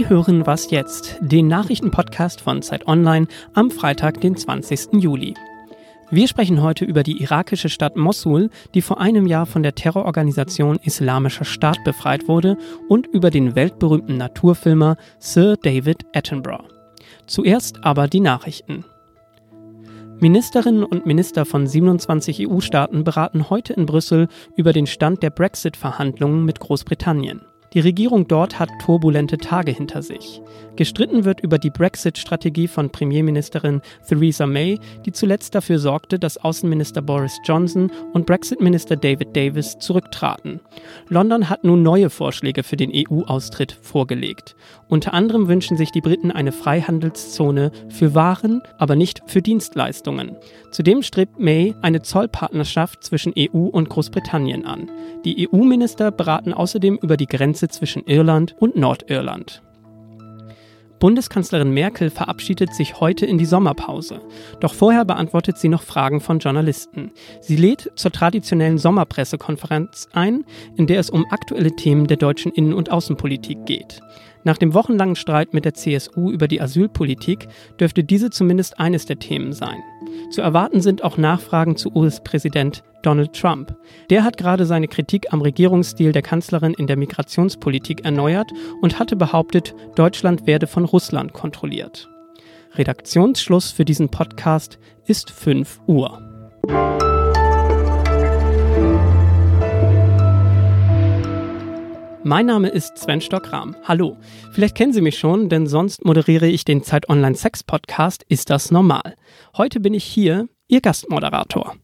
Sie hören Was jetzt, den Nachrichtenpodcast von Zeit Online am Freitag, den 20. Juli. Wir sprechen heute über die irakische Stadt Mossul, die vor einem Jahr von der Terrororganisation Islamischer Staat befreit wurde, und über den weltberühmten Naturfilmer Sir David Attenborough. Zuerst aber die Nachrichten. Ministerinnen und Minister von 27 EU-Staaten beraten heute in Brüssel über den Stand der Brexit-Verhandlungen mit Großbritannien. Die Regierung dort hat turbulente Tage hinter sich. Gestritten wird über die Brexit-Strategie von Premierministerin Theresa May, die zuletzt dafür sorgte, dass Außenminister Boris Johnson und Brexit-Minister David Davis zurücktraten. London hat nun neue Vorschläge für den EU-Austritt vorgelegt. Unter anderem wünschen sich die Briten eine Freihandelszone für Waren, aber nicht für Dienstleistungen. Zudem strebt May eine Zollpartnerschaft zwischen EU und Großbritannien an. Die EU-Minister beraten außerdem über die Grenze zwischen Irland und Nordirland. Bundeskanzlerin Merkel verabschiedet sich heute in die Sommerpause. Doch vorher beantwortet sie noch Fragen von Journalisten. Sie lädt zur traditionellen Sommerpressekonferenz ein, in der es um aktuelle Themen der deutschen Innen- und Außenpolitik geht. Nach dem wochenlangen Streit mit der CSU über die Asylpolitik dürfte diese zumindest eines der Themen sein. Zu erwarten sind auch Nachfragen zu US-Präsident Donald Trump. Der hat gerade seine Kritik am Regierungsstil der Kanzlerin in der Migrationspolitik erneuert und hatte behauptet, Deutschland werde von Russland kontrolliert. Redaktionsschluss für diesen Podcast ist 5 Uhr. Mein Name ist Sven Stockram. Hallo. Vielleicht kennen Sie mich schon, denn sonst moderiere ich den Zeit Online Sex Podcast Ist das normal? Heute bin ich hier, Ihr Gastmoderator.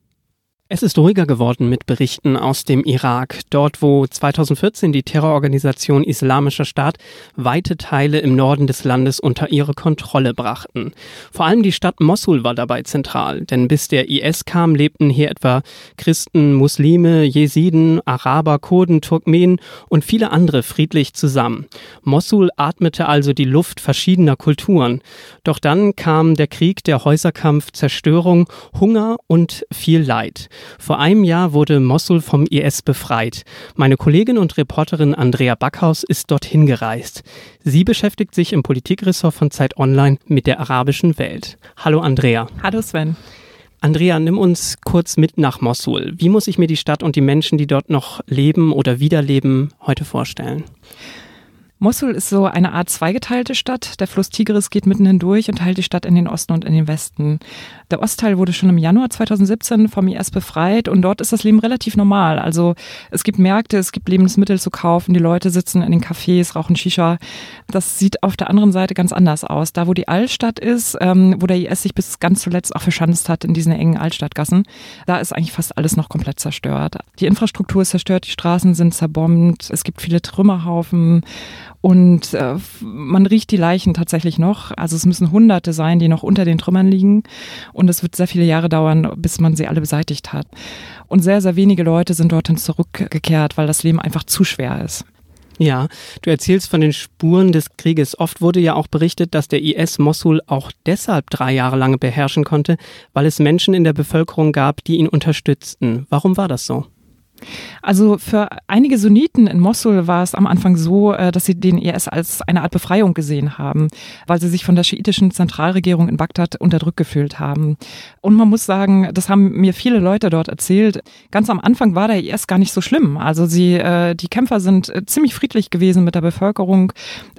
Es ist ruhiger geworden mit Berichten aus dem Irak, dort wo 2014 die Terrororganisation Islamischer Staat weite Teile im Norden des Landes unter ihre Kontrolle brachten. Vor allem die Stadt Mossul war dabei zentral, denn bis der IS kam, lebten hier etwa Christen, Muslime, Jesiden, Araber, Kurden, Turkmenen und viele andere friedlich zusammen. Mossul atmete also die Luft verschiedener Kulturen. Doch dann kam der Krieg, der Häuserkampf, Zerstörung, Hunger und viel Leid. Vor einem Jahr wurde Mossul vom IS befreit. Meine Kollegin und Reporterin Andrea Backhaus ist dorthin gereist. Sie beschäftigt sich im Politikressort von Zeit Online mit der arabischen Welt. Hallo Andrea. Hallo Sven. Andrea, nimm uns kurz mit nach Mossul. Wie muss ich mir die Stadt und die Menschen, die dort noch leben oder wiederleben, heute vorstellen? Mosul ist so eine Art zweigeteilte Stadt. Der Fluss Tigris geht mitten hindurch und teilt die Stadt in den Osten und in den Westen. Der Ostteil wurde schon im Januar 2017 vom IS befreit und dort ist das Leben relativ normal. Also es gibt Märkte, es gibt Lebensmittel zu kaufen, die Leute sitzen in den Cafés, rauchen Shisha. Das sieht auf der anderen Seite ganz anders aus. Da, wo die Altstadt ist, ähm, wo der IS sich bis ganz zuletzt auch verschanzt hat in diesen engen Altstadtgassen, da ist eigentlich fast alles noch komplett zerstört. Die Infrastruktur ist zerstört, die Straßen sind zerbombt, es gibt viele Trümmerhaufen. Und äh, man riecht die Leichen tatsächlich noch. Also es müssen Hunderte sein, die noch unter den Trümmern liegen. Und es wird sehr viele Jahre dauern, bis man sie alle beseitigt hat. Und sehr, sehr wenige Leute sind dorthin zurückgekehrt, weil das Leben einfach zu schwer ist. Ja, du erzählst von den Spuren des Krieges. Oft wurde ja auch berichtet, dass der IS Mosul auch deshalb drei Jahre lang beherrschen konnte, weil es Menschen in der Bevölkerung gab, die ihn unterstützten. Warum war das so? Also für einige Sunniten in Mosul war es am Anfang so, äh, dass sie den IS als eine Art Befreiung gesehen haben, weil sie sich von der schiitischen Zentralregierung in Bagdad unterdrückt gefühlt haben. Und man muss sagen, das haben mir viele Leute dort erzählt. Ganz am Anfang war der IS gar nicht so schlimm. Also sie, äh, die Kämpfer sind äh, ziemlich friedlich gewesen mit der Bevölkerung.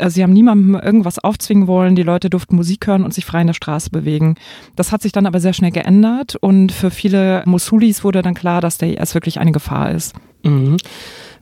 Sie haben niemandem irgendwas aufzwingen wollen. Die Leute durften Musik hören und sich frei in der Straße bewegen. Das hat sich dann aber sehr schnell geändert und für viele Mosulis wurde dann klar, dass der IS wirklich eine Gefahr ist. Mhm.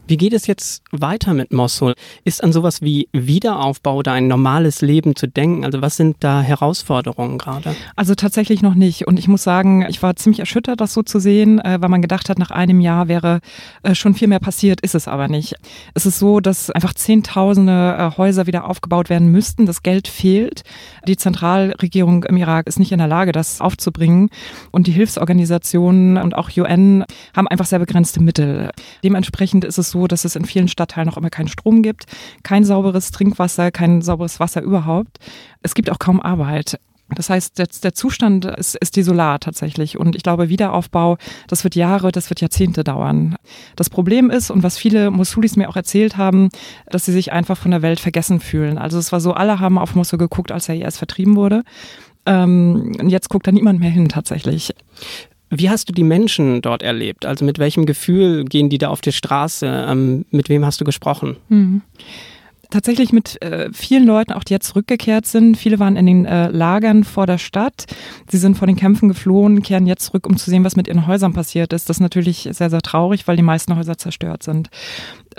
Wie geht es jetzt weiter mit Mosul? Ist an sowas wie Wiederaufbau oder ein normales Leben zu denken? Also was sind da Herausforderungen gerade? Also tatsächlich noch nicht. Und ich muss sagen, ich war ziemlich erschüttert, das so zu sehen, äh, weil man gedacht hat, nach einem Jahr wäre äh, schon viel mehr passiert, ist es aber nicht. Es ist so, dass einfach Zehntausende äh, Häuser wieder aufgebaut werden müssten. Das Geld fehlt. Die Zentralregierung im Irak ist nicht in der Lage, das aufzubringen. Und die Hilfsorganisationen und auch UN haben einfach sehr begrenzte Mittel. Dementsprechend ist es so, dass es in vielen Stadtteilen noch immer keinen Strom gibt, kein sauberes Trinkwasser, kein sauberes Wasser überhaupt. Es gibt auch kaum Arbeit. Das heißt, der, Zustand ist, ist desolat tatsächlich. Und ich glaube, Wiederaufbau, das wird Jahre, das wird Jahrzehnte dauern. Das Problem ist, und was viele Mosulis mir auch erzählt haben, dass sie sich einfach von der Welt vergessen fühlen. Also es war so, alle haben auf Mosul geguckt, als er IS vertrieben wurde. Ähm, jetzt guckt da niemand mehr hin tatsächlich. Wie hast du die Menschen dort erlebt? Also mit welchem Gefühl gehen die da auf die Straße? Ähm, mit wem hast du gesprochen? Mhm tatsächlich mit äh, vielen Leuten, auch die jetzt zurückgekehrt sind. Viele waren in den äh, Lagern vor der Stadt. Sie sind vor den Kämpfen geflohen, kehren jetzt zurück, um zu sehen, was mit ihren Häusern passiert ist. Das ist natürlich sehr, sehr traurig, weil die meisten Häuser zerstört sind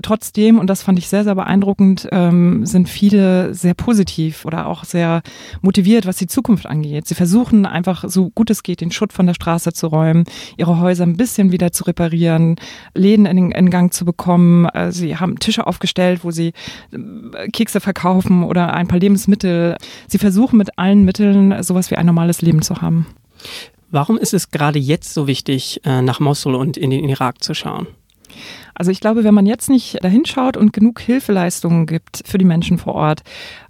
trotzdem, und das fand ich sehr, sehr beeindruckend, ähm, sind viele sehr positiv oder auch sehr motiviert, was die Zukunft angeht. Sie versuchen einfach so gut es geht, den Schutt von der Straße zu räumen, ihre Häuser ein bisschen wieder zu reparieren, Läden in, in Gang zu bekommen. Äh, sie haben Tische aufgestellt, wo sie äh, Kekse verkaufen oder ein paar Lebensmittel. Sie versuchen mit allen Mitteln sowas wie ein normales Leben zu haben. Warum ist es gerade jetzt so wichtig, äh, nach Mosul und in den Irak zu schauen? Also ich glaube, wenn man jetzt nicht dahin schaut und genug Hilfeleistungen gibt für die Menschen vor Ort,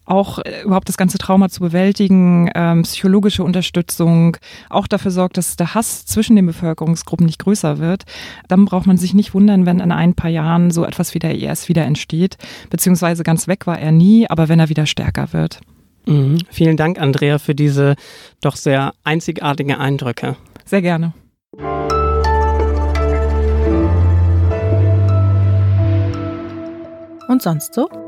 auch äh, überhaupt das ganze Trauma zu bewältigen, ähm, psychologische Unterstützung, auch dafür sorgt, dass der Hass zwischen den Bevölkerungsgruppen nicht größer wird, dann braucht man sich nicht wundern, wenn in ein paar Jahren so etwas wie der IS wieder entsteht, beziehungsweise ganz weg war er nie, aber wenn er wieder stärker wird. Mhm. Vielen Dank, Andrea, für diese doch sehr einzigartigen Eindrücke. Sehr gerne. Und sonst so?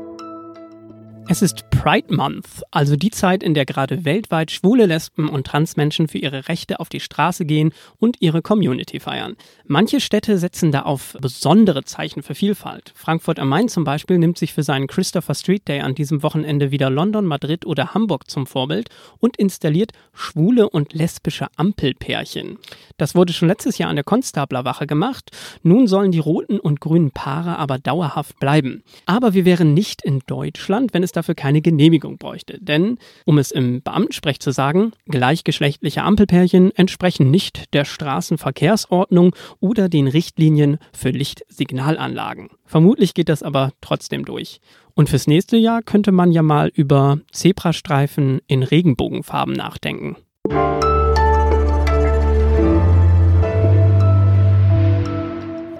Es ist Pride Month, also die Zeit, in der gerade weltweit schwule Lesben und Transmenschen für ihre Rechte auf die Straße gehen und ihre Community feiern. Manche Städte setzen da auf besondere Zeichen für Vielfalt. Frankfurt am Main zum Beispiel nimmt sich für seinen Christopher Street Day an diesem Wochenende wieder London, Madrid oder Hamburg zum Vorbild und installiert schwule und lesbische Ampelpärchen. Das wurde schon letztes Jahr an der Konstablerwache gemacht. Nun sollen die roten und grünen Paare aber dauerhaft bleiben. Aber wir wären nicht in Deutschland, wenn es dafür keine Genehmigung bräuchte. Denn, um es im Beamtensprech zu sagen, gleichgeschlechtliche Ampelpärchen entsprechen nicht der Straßenverkehrsordnung oder den Richtlinien für Lichtsignalanlagen. Vermutlich geht das aber trotzdem durch. Und fürs nächste Jahr könnte man ja mal über Zebrastreifen in Regenbogenfarben nachdenken.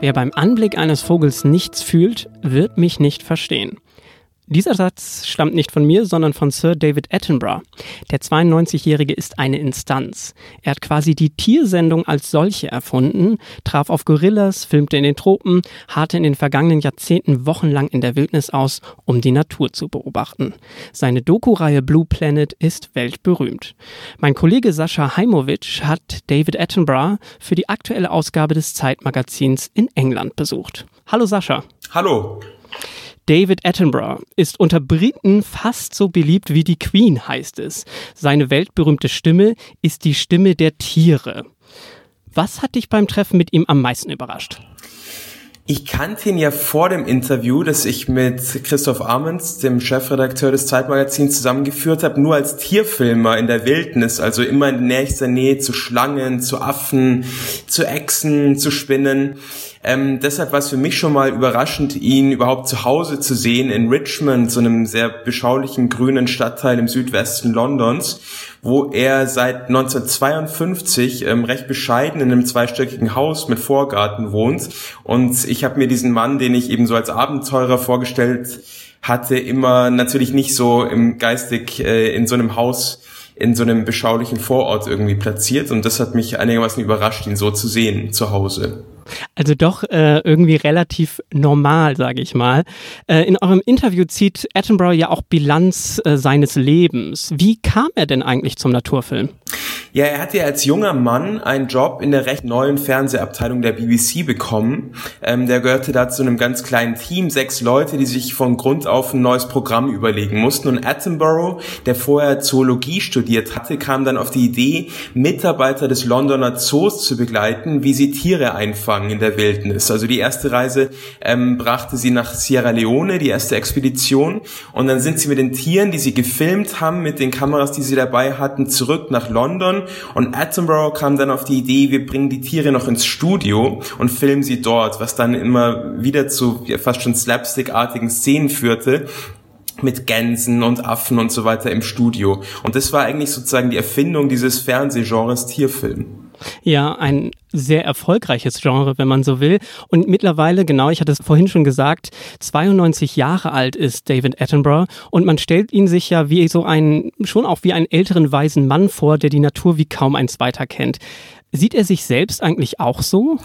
Wer beim Anblick eines Vogels nichts fühlt, wird mich nicht verstehen. Dieser Satz stammt nicht von mir, sondern von Sir David Attenborough. Der 92-Jährige ist eine Instanz. Er hat quasi die Tiersendung als solche erfunden, traf auf Gorillas, filmte in den Tropen, harrte in den vergangenen Jahrzehnten wochenlang in der Wildnis aus, um die Natur zu beobachten. Seine Doku-Reihe Blue Planet ist weltberühmt. Mein Kollege Sascha Heimowitsch hat David Attenborough für die aktuelle Ausgabe des Zeitmagazins in England besucht. Hallo Sascha. Hallo. David Attenborough ist unter Briten fast so beliebt wie die Queen, heißt es. Seine weltberühmte Stimme ist die Stimme der Tiere. Was hat dich beim Treffen mit ihm am meisten überrascht? Ich kannte ihn ja vor dem Interview, das ich mit Christoph Armens, dem Chefredakteur des Zeitmagazins, zusammengeführt habe, nur als Tierfilmer in der Wildnis, also immer in nächster Nähe zu Schlangen, zu Affen, zu Echsen, zu Spinnen. Ähm, deshalb war es für mich schon mal überraschend, ihn überhaupt zu Hause zu sehen in Richmond, so einem sehr beschaulichen grünen Stadtteil im Südwesten Londons, wo er seit 1952 ähm, recht bescheiden in einem zweistöckigen Haus mit Vorgarten wohnt. Und ich habe mir diesen Mann, den ich eben so als Abenteurer vorgestellt hatte, immer natürlich nicht so im geistig äh, in so einem Haus in so einem beschaulichen Vorort irgendwie platziert und das hat mich einigermaßen überrascht, ihn so zu sehen zu Hause. Also doch äh, irgendwie relativ normal, sage ich mal. Äh, in eurem Interview zieht Attenborough ja auch Bilanz äh, seines Lebens. Wie kam er denn eigentlich zum Naturfilm? Ja, er hatte ja als junger Mann einen Job in der recht neuen Fernsehabteilung der BBC bekommen. Ähm, der gehörte da zu einem ganz kleinen Team, sechs Leute, die sich von Grund auf ein neues Programm überlegen mussten. Und Attenborough, der vorher Zoologie studiert hatte, kam dann auf die Idee, Mitarbeiter des Londoner Zoos zu begleiten, wie sie Tiere einfangen in der Wildnis. Also die erste Reise ähm, brachte sie nach Sierra Leone, die erste Expedition. Und dann sind sie mit den Tieren, die sie gefilmt haben, mit den Kameras, die sie dabei hatten, zurück nach London und Attenborough kam dann auf die Idee, wir bringen die Tiere noch ins Studio und filmen sie dort, was dann immer wieder zu fast schon slapstickartigen Szenen führte, mit Gänsen und Affen und so weiter im Studio. Und das war eigentlich sozusagen die Erfindung dieses Fernsehgenres Tierfilm. Ja, ein sehr erfolgreiches Genre, wenn man so will. Und mittlerweile, genau, ich hatte es vorhin schon gesagt, 92 Jahre alt ist David Attenborough und man stellt ihn sich ja wie so einen, schon auch wie einen älteren weisen Mann vor, der die Natur wie kaum ein zweiter kennt. Sieht er sich selbst eigentlich auch so?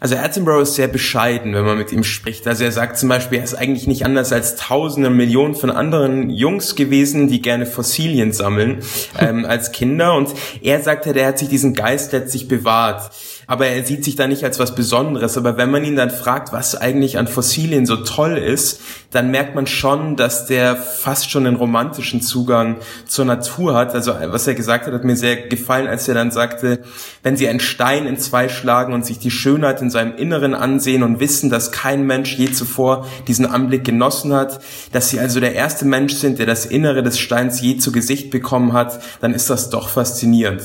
Also Attenborough ist sehr bescheiden, wenn man mit ihm spricht. Also er sagt zum Beispiel, er ist eigentlich nicht anders als Tausende, Millionen von anderen Jungs gewesen, die gerne Fossilien sammeln ähm, als Kinder. Und er sagt ja, der hat sich diesen Geist letztlich bewahrt aber er sieht sich da nicht als was Besonderes. Aber wenn man ihn dann fragt, was eigentlich an Fossilien so toll ist, dann merkt man schon, dass der fast schon einen romantischen Zugang zur Natur hat. Also was er gesagt hat, hat mir sehr gefallen, als er dann sagte, wenn sie einen Stein in zwei schlagen und sich die Schönheit in seinem Inneren ansehen und wissen, dass kein Mensch je zuvor diesen Anblick genossen hat, dass sie also der erste Mensch sind, der das Innere des Steins je zu Gesicht bekommen hat, dann ist das doch faszinierend.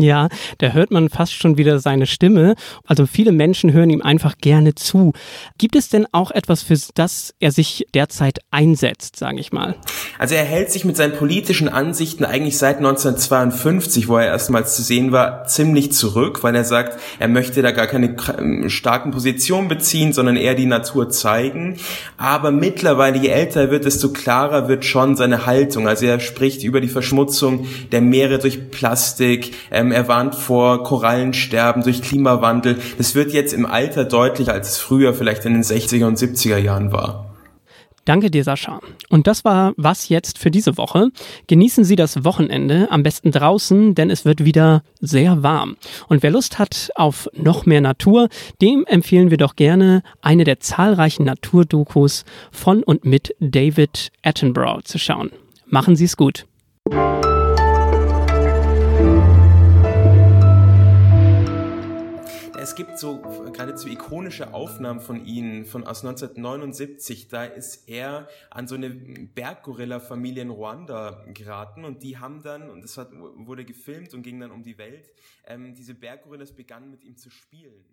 Ja, da hört man fast schon wieder seine Stimme. Also viele Menschen hören ihm einfach gerne zu. Gibt es denn auch etwas, für das er sich derzeit einsetzt, sage ich mal? Also er hält sich mit seinen politischen Ansichten eigentlich seit 1952, wo er erstmals zu sehen war, ziemlich zurück, weil er sagt, er möchte da gar keine ähm, starken Positionen beziehen, sondern eher die Natur zeigen. Aber mittlerweile, je älter er wird, desto klarer wird schon seine Haltung. Also er spricht über die Verschmutzung der Meere durch Plastik, ähm, ähm, er warnt vor Korallensterben durch Klimawandel. Das wird jetzt im Alter deutlicher, als es früher vielleicht in den 60er und 70er Jahren war. Danke dir, Sascha. Und das war was jetzt für diese Woche. Genießen Sie das Wochenende, am besten draußen, denn es wird wieder sehr warm. Und wer Lust hat auf noch mehr Natur, dem empfehlen wir doch gerne eine der zahlreichen Naturdokus von und mit David Attenborough zu schauen. Machen Sie es gut. Gibt so geradezu ikonische Aufnahmen von ihnen von aus 1979. Da ist er an so eine Berggorilla-Familie in Ruanda geraten und die haben dann, und das hat, wurde gefilmt und ging dann um die Welt, ähm, diese Berggorillas begannen mit ihm zu spielen.